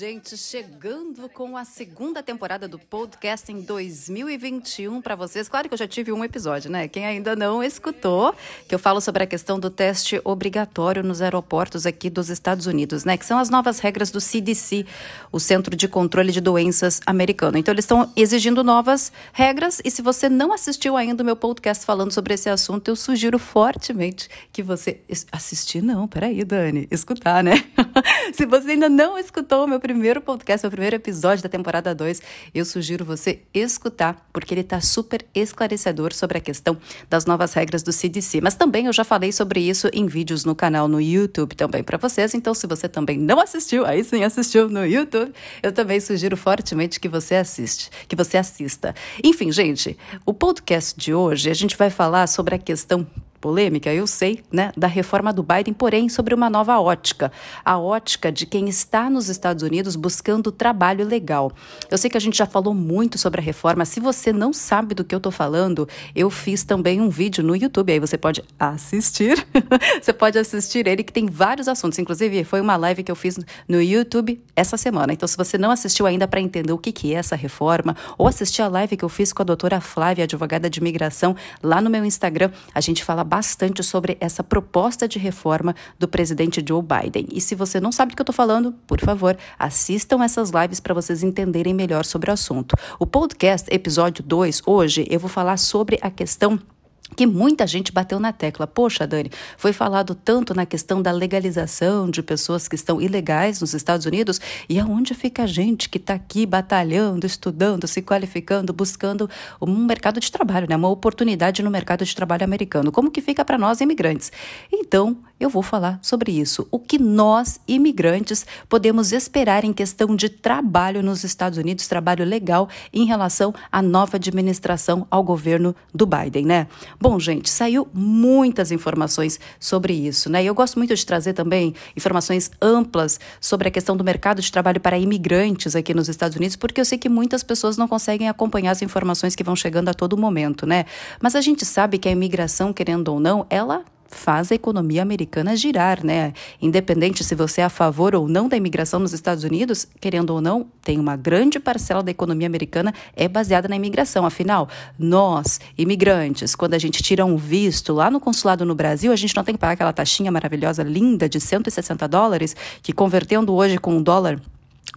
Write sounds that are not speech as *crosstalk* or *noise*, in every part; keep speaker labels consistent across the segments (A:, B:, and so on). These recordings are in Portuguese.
A: gente, chegando com a segunda temporada do podcast em 2021 para vocês. Claro que eu já tive um episódio, né? Quem ainda não escutou, que eu falo sobre a questão do teste obrigatório nos aeroportos aqui dos Estados Unidos, né? Que são as novas regras do CDC, o Centro de Controle de Doenças americano. Então, eles estão exigindo novas regras e se você não assistiu ainda o meu podcast falando sobre esse assunto, eu sugiro fortemente que você assistir não, peraí, Dani, escutar, né? *laughs* se você ainda não escutou o meu primeiro podcast, meu primeiro episódio da temporada 2, eu sugiro você escutar, porque ele está super esclarecedor sobre a questão das novas regras do CDC. Mas também eu já falei sobre isso em vídeos no canal no YouTube também para vocês. Então, se você também não assistiu, aí sim assistiu no YouTube, eu também sugiro fortemente que você assiste, que você assista. Enfim, gente, o podcast de hoje a gente vai falar sobre a questão polêmica, eu sei, né, da reforma do Biden, porém sobre uma nova ótica, a ótica de quem está nos Estados Unidos buscando trabalho legal. Eu sei que a gente já falou muito sobre a reforma. Se você não sabe do que eu estou falando, eu fiz também um vídeo no YouTube, aí você pode assistir. *laughs* você pode assistir ele que tem vários assuntos, inclusive foi uma live que eu fiz no YouTube essa semana. Então, se você não assistiu ainda para entender o que que é essa reforma, ou assistir a live que eu fiz com a doutora Flávia, advogada de imigração, lá no meu Instagram, a gente fala bastante sobre essa proposta de reforma do presidente Joe Biden. E se você não sabe do que eu estou falando, por favor, assistam essas lives para vocês entenderem melhor sobre o assunto. O podcast, episódio 2, hoje eu vou falar sobre a questão que muita gente bateu na tecla. Poxa, Dani, foi falado tanto na questão da legalização de pessoas que estão ilegais nos Estados Unidos e aonde fica a gente que está aqui batalhando, estudando, se qualificando, buscando um mercado de trabalho, né? uma oportunidade no mercado de trabalho americano. Como que fica para nós imigrantes? Então, eu vou falar sobre isso. O que nós, imigrantes, podemos esperar em questão de trabalho nos Estados Unidos, trabalho legal, em relação à nova administração ao governo do Biden, né? Bom, gente, saiu muitas informações sobre isso, né? E eu gosto muito de trazer também informações amplas sobre a questão do mercado de trabalho para imigrantes aqui nos Estados Unidos, porque eu sei que muitas pessoas não conseguem acompanhar as informações que vão chegando a todo momento, né? Mas a gente sabe que a imigração, querendo ou não, ela faz a economia americana girar, né? Independente se você é a favor ou não da imigração nos Estados Unidos, querendo ou não, tem uma grande parcela da economia americana é baseada na imigração. Afinal, nós, imigrantes, quando a gente tira um visto lá no consulado no Brasil, a gente não tem que pagar aquela taxinha maravilhosa, linda, de 160 dólares, que convertendo hoje com um dólar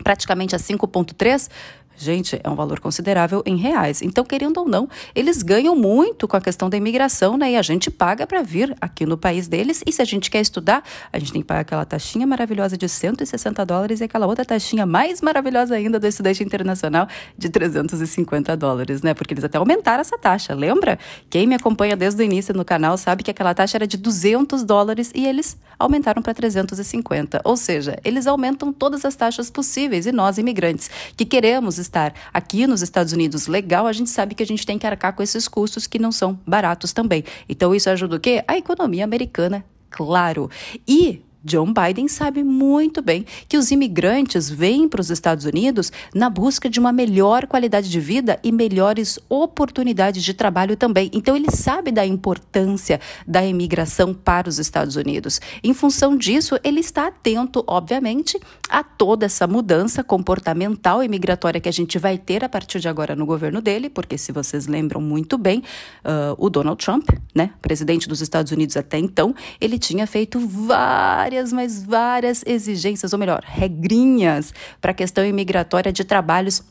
A: praticamente a 5,3 Gente, é um valor considerável em reais. Então, querendo ou não, eles ganham muito com a questão da imigração, né? E a gente paga para vir aqui no país deles. E se a gente quer estudar, a gente tem que pagar aquela taxinha maravilhosa de 160 dólares e aquela outra taxinha mais maravilhosa ainda do estudante internacional de 350 dólares, né? Porque eles até aumentaram essa taxa, lembra? Quem me acompanha desde o início no canal sabe que aquela taxa era de 200 dólares e eles aumentaram para 350. Ou seja, eles aumentam todas as taxas possíveis e nós, imigrantes, que queremos estar aqui nos Estados Unidos legal, a gente sabe que a gente tem que arcar com esses custos que não são baratos também. Então isso ajuda o quê? A economia americana, claro. E John Biden sabe muito bem que os imigrantes vêm para os Estados Unidos na busca de uma melhor qualidade de vida e melhores oportunidades de trabalho também. Então, ele sabe da importância da imigração para os Estados Unidos. Em função disso, ele está atento, obviamente, a toda essa mudança comportamental e migratória que a gente vai ter a partir de agora no governo dele, porque, se vocês lembram muito bem, uh, o Donald Trump, né, presidente dos Estados Unidos até então, ele tinha feito várias várias, mas várias exigências, ou melhor, regrinhas para a questão imigratória de trabalhos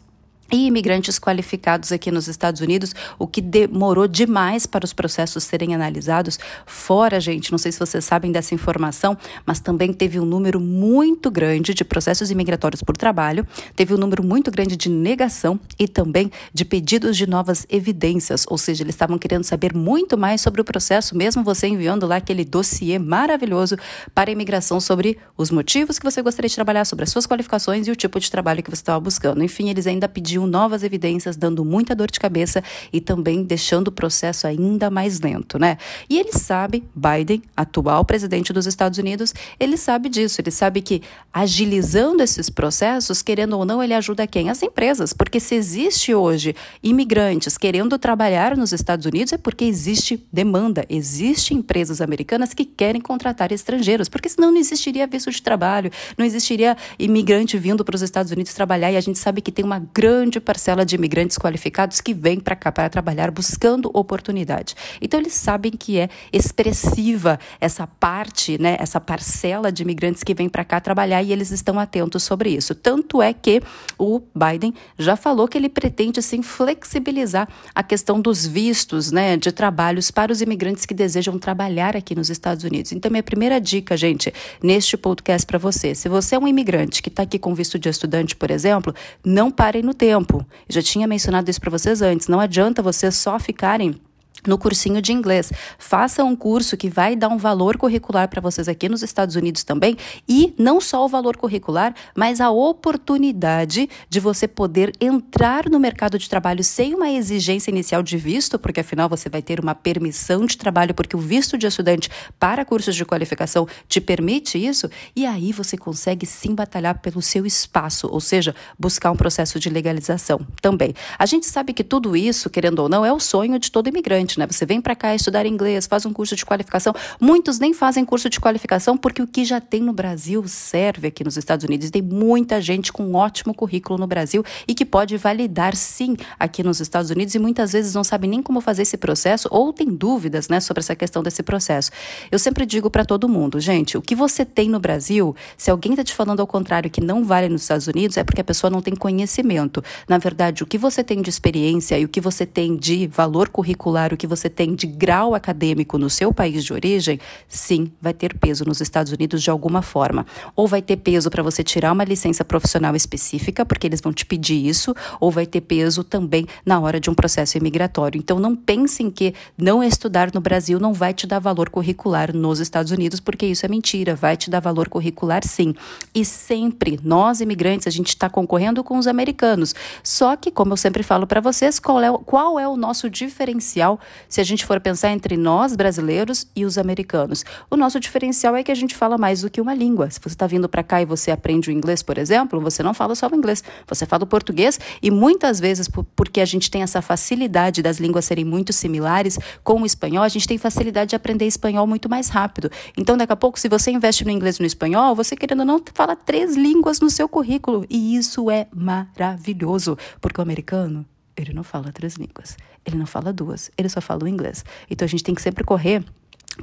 A: e imigrantes qualificados aqui nos Estados Unidos, o que demorou demais para os processos serem analisados. Fora, gente, não sei se vocês sabem dessa informação, mas também teve um número muito grande de processos imigratórios por trabalho, teve um número muito grande de negação e também de pedidos de novas evidências, ou seja, eles estavam querendo saber muito mais sobre o processo, mesmo você enviando lá aquele dossiê maravilhoso para a imigração sobre os motivos que você gostaria de trabalhar, sobre as suas qualificações e o tipo de trabalho que você estava buscando. Enfim, eles ainda pediam 2021, novas evidências dando muita dor de cabeça e também deixando o processo ainda mais lento, né? E ele sabe, Biden, atual presidente dos Estados Unidos, ele sabe disso, ele sabe que agilizando esses processos, querendo ou não, ele ajuda quem? As empresas, porque se existe hoje imigrantes querendo trabalhar nos Estados Unidos é porque existe demanda, existe empresas americanas que querem contratar estrangeiros, porque senão não existiria visto de trabalho, não existiria imigrante vindo para os Estados Unidos trabalhar e a gente sabe que tem uma grande parcela de imigrantes qualificados que vêm para cá para trabalhar buscando oportunidade. Então eles sabem que é expressiva essa parte, né, essa parcela de imigrantes que vem para cá trabalhar e eles estão atentos sobre isso. Tanto é que o Biden já falou que ele pretende sim flexibilizar a questão dos vistos, né, de trabalhos para os imigrantes que desejam trabalhar aqui nos Estados Unidos. Então minha primeira dica, gente, neste podcast para você, se você é um imigrante que está aqui com visto de estudante, por exemplo, não parem no tempo. Eu já tinha mencionado isso para vocês antes. Não adianta vocês só ficarem no cursinho de inglês. Faça um curso que vai dar um valor curricular para vocês aqui nos Estados Unidos também e não só o valor curricular, mas a oportunidade de você poder entrar no mercado de trabalho sem uma exigência inicial de visto, porque afinal você vai ter uma permissão de trabalho, porque o visto de estudante para cursos de qualificação te permite isso, e aí você consegue sim batalhar pelo seu espaço, ou seja, buscar um processo de legalização também. A gente sabe que tudo isso, querendo ou não, é o sonho de todo imigrante né? Você vem para cá estudar inglês, faz um curso de qualificação. Muitos nem fazem curso de qualificação porque o que já tem no Brasil serve aqui nos Estados Unidos. Tem muita gente com um ótimo currículo no Brasil e que pode validar sim aqui nos Estados Unidos e muitas vezes não sabe nem como fazer esse processo ou tem dúvidas, né, sobre essa questão desse processo. Eu sempre digo para todo mundo, gente, o que você tem no Brasil, se alguém está te falando ao contrário que não vale nos Estados Unidos, é porque a pessoa não tem conhecimento. Na verdade, o que você tem de experiência e o que você tem de valor curricular, o que você tem de grau acadêmico no seu país de origem, sim, vai ter peso nos Estados Unidos de alguma forma. Ou vai ter peso para você tirar uma licença profissional específica, porque eles vão te pedir isso, ou vai ter peso também na hora de um processo imigratório. Então não pensem que não estudar no Brasil não vai te dar valor curricular nos Estados Unidos, porque isso é mentira, vai te dar valor curricular sim. E sempre, nós imigrantes, a gente está concorrendo com os americanos. Só que, como eu sempre falo para vocês, qual é, qual é o nosso diferencial se a gente for pensar entre nós, brasileiros, e os americanos. O nosso diferencial é que a gente fala mais do que uma língua. Se você está vindo para cá e você aprende o inglês, por exemplo, você não fala só o inglês, você fala o português e muitas vezes, porque a gente tem essa facilidade das línguas serem muito similares com o espanhol, a gente tem facilidade de aprender espanhol muito mais rápido. Então, daqui a pouco, se você investe no inglês e no espanhol, você querendo ou não, fala três línguas no seu currículo. E isso é maravilhoso, porque o americano ele não fala três línguas. Ele não fala duas. Ele só fala o inglês. Então a gente tem que sempre correr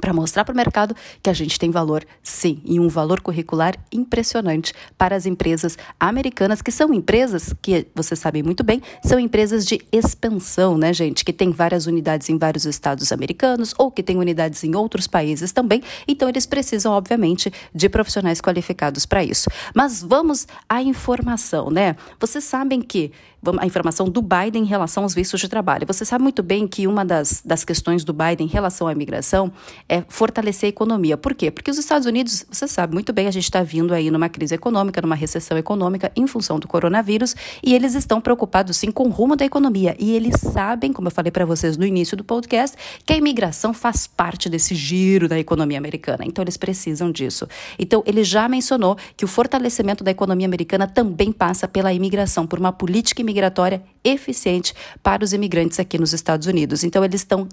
A: para mostrar para o mercado que a gente tem valor, sim, e um valor curricular impressionante para as empresas americanas, que são empresas que, vocês sabem muito bem, são empresas de expansão, né, gente? Que tem várias unidades em vários estados americanos ou que tem unidades em outros países também. Então, eles precisam, obviamente, de profissionais qualificados para isso. Mas vamos à informação, né? Vocês sabem que a informação do Biden em relação aos vistos de trabalho. Você sabe muito bem que uma das, das questões do Biden em relação à imigração é fortalecer a economia. Por quê? Porque os Estados Unidos, você sabe muito bem, a gente está vindo aí numa crise econômica, numa recessão econômica em função do coronavírus, e eles estão preocupados sim com o rumo da economia. E eles sabem, como eu falei para vocês no início do podcast, que a imigração faz parte desse giro da economia americana. Então eles precisam disso. Então ele já mencionou que o fortalecimento da economia americana também passa pela imigração, por uma política migratória eficiente para os imigrantes aqui nos Estados Unidos. Então, eles estão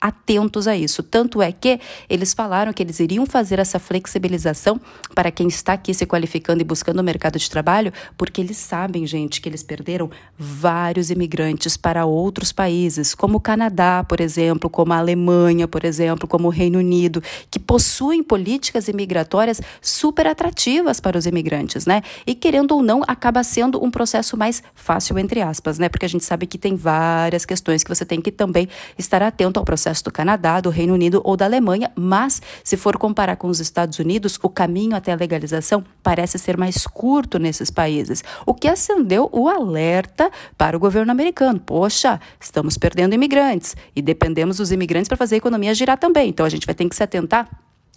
A: atentos a isso. Tanto é que eles falaram que eles iriam fazer essa flexibilização para quem está aqui se qualificando e buscando o mercado de trabalho, porque eles sabem, gente, que eles perderam vários imigrantes para outros países, como o Canadá, por exemplo, como a Alemanha, por exemplo, como o Reino Unido, que possuem políticas imigratórias super atrativas para os imigrantes, né? E querendo ou não, acaba sendo um processo mais fácil, entre aspas, né? Porque a gente sabe que tem várias questões que você tem que também estar atento ao processo processo do Canadá, do Reino Unido ou da Alemanha, mas se for comparar com os Estados Unidos, o caminho até a legalização parece ser mais curto nesses países, o que acendeu o alerta para o governo americano. Poxa, estamos perdendo imigrantes e dependemos dos imigrantes para fazer a economia girar também. Então a gente vai ter que se atentar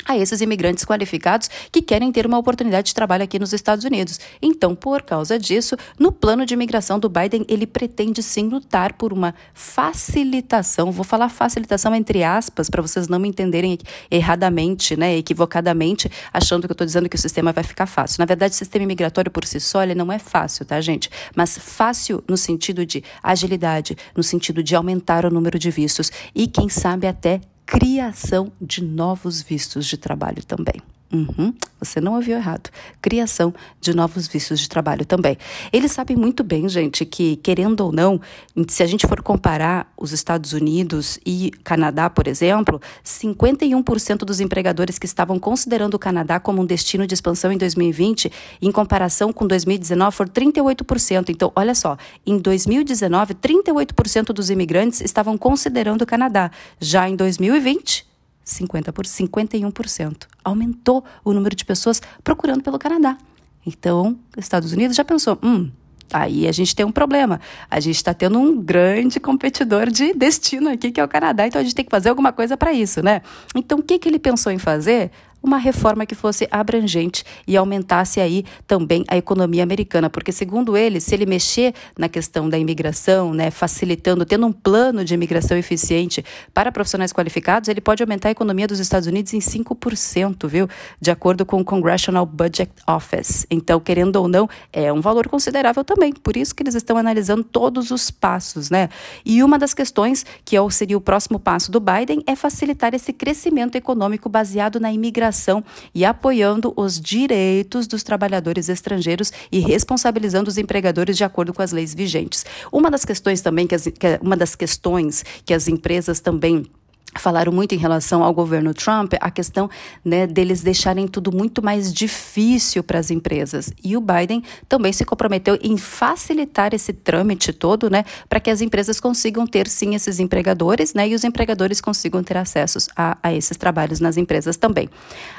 A: a esses imigrantes qualificados que querem ter uma oportunidade de trabalho aqui nos Estados Unidos. Então, por causa disso, no plano de imigração do Biden, ele pretende sim lutar por uma facilitação, vou falar facilitação entre aspas, para vocês não me entenderem erradamente, né, equivocadamente, achando que eu estou dizendo que o sistema vai ficar fácil. Na verdade, o sistema imigratório por si só, ele não é fácil, tá, gente? Mas fácil no sentido de agilidade, no sentido de aumentar o número de vistos e, quem sabe, até criação de novos vistos de trabalho também. Uhum, você não ouviu errado. Criação de novos vistos de trabalho também. Eles sabem muito bem, gente, que, querendo ou não, se a gente for comparar os Estados Unidos e Canadá, por exemplo, 51% dos empregadores que estavam considerando o Canadá como um destino de expansão em 2020, em comparação com 2019, foram 38%. Então, olha só, em 2019, 38% dos imigrantes estavam considerando o Canadá. Já em 2020, 50 por 51%. Aumentou o número de pessoas procurando pelo Canadá. Então, Estados Unidos já pensou, hum, aí a gente tem um problema. A gente está tendo um grande competidor de destino aqui, que é o Canadá, então a gente tem que fazer alguma coisa para isso, né? Então, o que, que ele pensou em fazer? Uma reforma que fosse abrangente e aumentasse aí também a economia americana, porque segundo ele, se ele mexer na questão da imigração, né, facilitando, tendo um plano de imigração eficiente para profissionais qualificados, ele pode aumentar a economia dos Estados Unidos em 5%, viu? De acordo com o Congressional Budget Office. Então, querendo ou não, é um valor considerável também. Por isso que eles estão analisando todos os passos, né? E uma das questões que é seria o próximo passo do Biden é facilitar esse crescimento econômico baseado na imigração e apoiando os direitos dos trabalhadores estrangeiros e responsabilizando os empregadores de acordo com as leis vigentes. Uma das questões também que, as, que uma das questões que as empresas também falaram muito em relação ao governo Trump, a questão né, deles deixarem tudo muito mais difícil para as empresas. E o Biden também se comprometeu em facilitar esse trâmite todo, né, para que as empresas consigam ter sim esses empregadores, né, e os empregadores consigam ter acessos a, a esses trabalhos nas empresas também.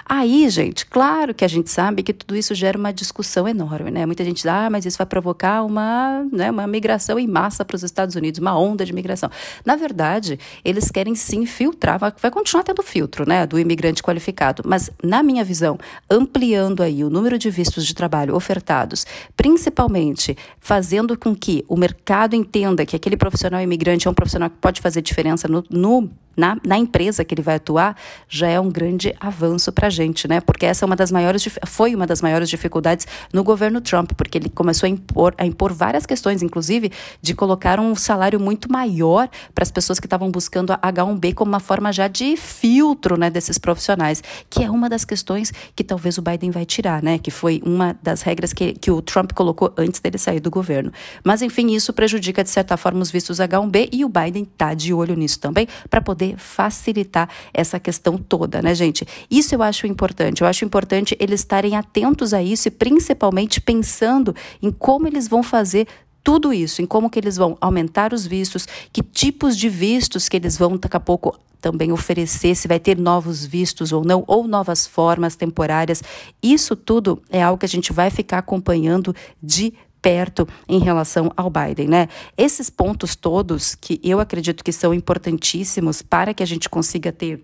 A: Aí, gente, claro que a gente sabe que tudo isso gera uma discussão enorme, né? Muita gente diz, ah, mas isso vai provocar uma, né, uma migração em massa para os Estados Unidos, uma onda de migração. Na verdade, eles querem sim filtrar, vai, vai continuar tendo filtro, né, do imigrante qualificado, mas na minha visão, ampliando aí o número de vistos de trabalho ofertados, principalmente fazendo com que o mercado entenda que aquele profissional imigrante é um profissional que pode fazer diferença no, no na, na, empresa que ele vai atuar, já é um grande avanço para a gente, né? Porque essa é uma das maiores, foi uma das maiores dificuldades no governo Trump, porque ele começou a impor, a impor várias questões, inclusive de colocar um salário muito maior para as pessoas que estavam buscando a H1B como uma forma já de filtro, né, desses profissionais, que é uma das questões que talvez o Biden vai tirar, né? Que foi uma das regras que, que o Trump colocou antes dele sair do governo. Mas enfim, isso prejudica de certa forma os vistos H1B e o Biden está de olho nisso também para poder facilitar essa questão toda, né, gente? Isso eu acho importante. Eu acho importante eles estarem atentos a isso e principalmente pensando em como eles vão fazer tudo isso, em como que eles vão aumentar os vistos, que tipos de vistos que eles vão daqui a pouco também oferecer, se vai ter novos vistos ou não, ou novas formas temporárias. Isso tudo é algo que a gente vai ficar acompanhando de perto em relação ao Biden, né? Esses pontos todos que eu acredito que são importantíssimos para que a gente consiga ter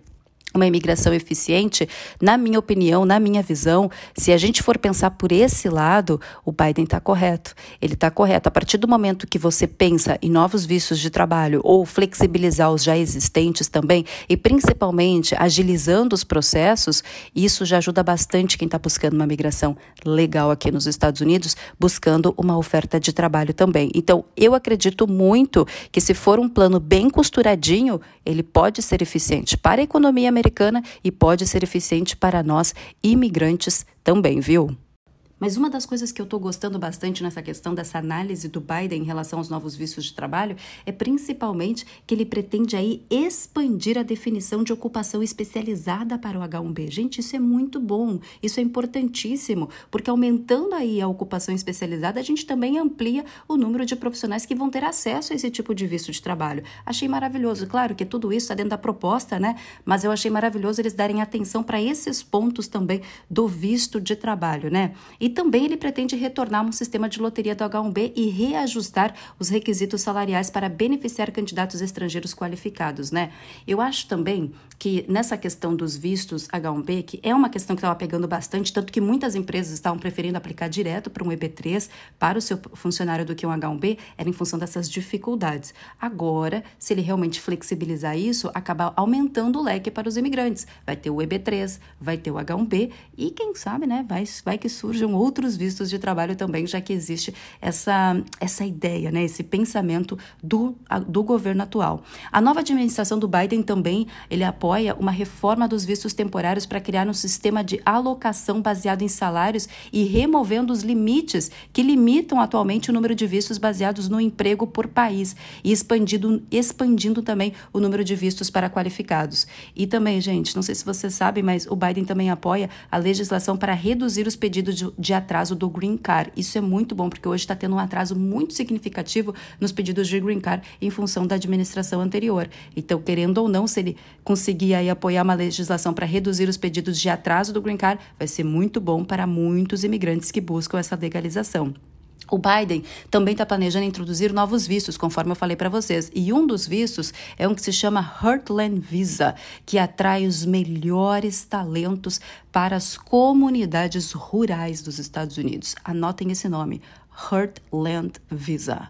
A: uma imigração eficiente, na minha opinião, na minha visão, se a gente for pensar por esse lado, o Biden está correto. Ele está correto. A partir do momento que você pensa em novos vistos de trabalho ou flexibilizar os já existentes também, e principalmente agilizando os processos, isso já ajuda bastante quem está buscando uma migração legal aqui nos Estados Unidos, buscando uma oferta de trabalho também. Então, eu acredito muito que se for um plano bem costuradinho, ele pode ser eficiente para a economia americana americana e pode ser eficiente para nós imigrantes também, viu? Mas uma das coisas que eu estou gostando bastante nessa questão dessa análise do Biden em relação aos novos vistos de trabalho é principalmente que ele pretende aí expandir a definição de ocupação especializada para o H1B. Gente, isso é muito bom, isso é importantíssimo, porque aumentando aí a ocupação especializada, a gente também amplia o número de profissionais que vão ter acesso a esse tipo de visto de trabalho. Achei maravilhoso, claro que tudo isso está dentro da proposta, né? Mas eu achei maravilhoso eles darem atenção para esses pontos também do visto de trabalho, né? E também ele pretende retornar um sistema de loteria do H1B e reajustar os requisitos salariais para beneficiar candidatos estrangeiros qualificados, né? Eu acho também que nessa questão dos vistos H1B, que é uma questão que estava pegando bastante, tanto que muitas empresas estavam preferindo aplicar direto para um EB3 para o seu funcionário do que um H1B, era em função dessas dificuldades. Agora, se ele realmente flexibilizar isso, acaba aumentando o leque para os imigrantes. Vai ter o EB3, vai ter o H1B e quem sabe, né, vai, vai que surjam outros vistos de trabalho também, já que existe essa, essa ideia, né, esse pensamento do, do governo atual. A nova administração do Biden também, ele apoia uma reforma dos vistos temporários para criar um sistema de alocação baseado em salários e removendo os limites que limitam atualmente o número de vistos baseados no emprego por país e expandindo, expandindo também o número de vistos para qualificados. E também, gente, não sei se você sabe, mas o Biden também apoia a legislação para reduzir os pedidos de, de atraso do Green Card. Isso é muito bom, porque hoje está tendo um atraso muito significativo nos pedidos de Green Card em função da administração anterior. Então, querendo ou não, se ele conseguir aí apoiar uma legislação para reduzir os pedidos de atraso do Green Card, vai ser muito bom para muitos imigrantes que buscam essa legalização. O Biden também está planejando introduzir novos vistos, conforme eu falei para vocês. E um dos vistos é um que se chama Heartland Visa, que atrai os melhores talentos para as comunidades rurais dos Estados Unidos. Anotem esse nome: Heartland Visa.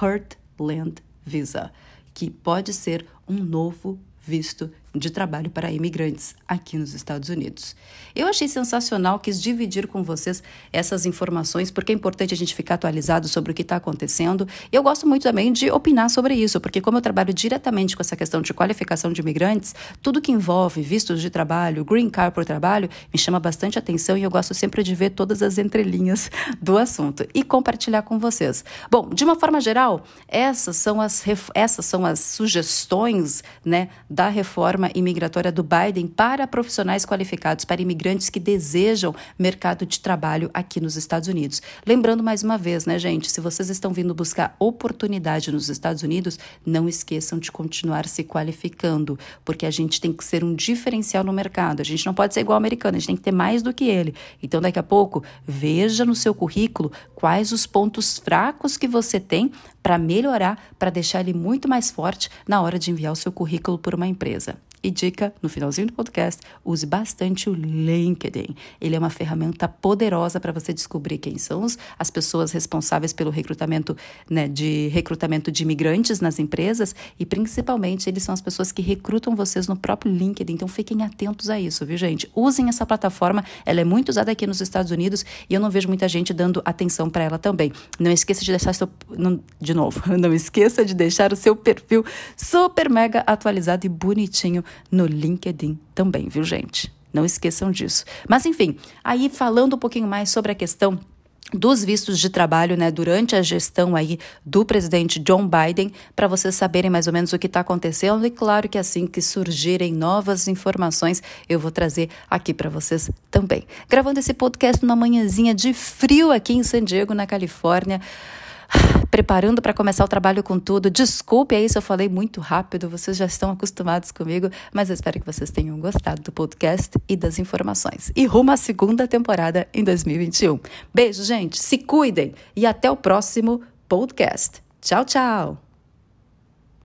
A: Heartland Visa, que pode ser um novo visto de trabalho para imigrantes aqui nos Estados Unidos. Eu achei sensacional, quis dividir com vocês essas informações, porque é importante a gente ficar atualizado sobre o que está acontecendo. E eu gosto muito também de opinar sobre isso, porque como eu trabalho diretamente com essa questão de qualificação de imigrantes, tudo que envolve vistos de trabalho, green card por trabalho, me chama bastante atenção e eu gosto sempre de ver todas as entrelinhas *laughs* do assunto e compartilhar com vocês. Bom, de uma forma geral, essas são as, essas são as sugestões né, da reforma reforma imigratória do Biden para profissionais qualificados, para imigrantes que desejam mercado de trabalho aqui nos Estados Unidos. Lembrando mais uma vez, né, gente, se vocês estão vindo buscar oportunidade nos Estados Unidos, não esqueçam de continuar se qualificando, porque a gente tem que ser um diferencial no mercado. A gente não pode ser igual ao americano, a gente tem que ter mais do que ele. Então, daqui a pouco, veja no seu currículo quais os pontos fracos que você tem para melhorar, para deixar ele muito mais forte na hora de enviar o seu currículo por uma empresa. E dica, no finalzinho do podcast, use bastante o LinkedIn. Ele é uma ferramenta poderosa para você descobrir quem são as pessoas responsáveis pelo recrutamento, né, de recrutamento de imigrantes nas empresas e principalmente eles são as pessoas que recrutam vocês no próprio LinkedIn. Então fiquem atentos a isso, viu, gente? Usem essa plataforma, ela é muito usada aqui nos Estados Unidos e eu não vejo muita gente dando atenção para ela também. Não esqueça de deixar seu de novo, *laughs* não esqueça de deixar o seu perfil super mega atualizado e bonitinho no LinkedIn também, viu, gente? Não esqueçam disso. Mas enfim, aí falando um pouquinho mais sobre a questão dos vistos de trabalho, né, durante a gestão aí do presidente John Biden, para vocês saberem mais ou menos o que está acontecendo e claro que assim que surgirem novas informações, eu vou trazer aqui para vocês também. Gravando esse podcast numa manhãzinha de frio aqui em San Diego, na Califórnia preparando para começar o trabalho com tudo. Desculpe aí se eu falei muito rápido, vocês já estão acostumados comigo, mas eu espero que vocês tenham gostado do podcast e das informações. E rumo à segunda temporada em 2021. Beijo, gente, se cuidem e até o próximo podcast. Tchau, tchau!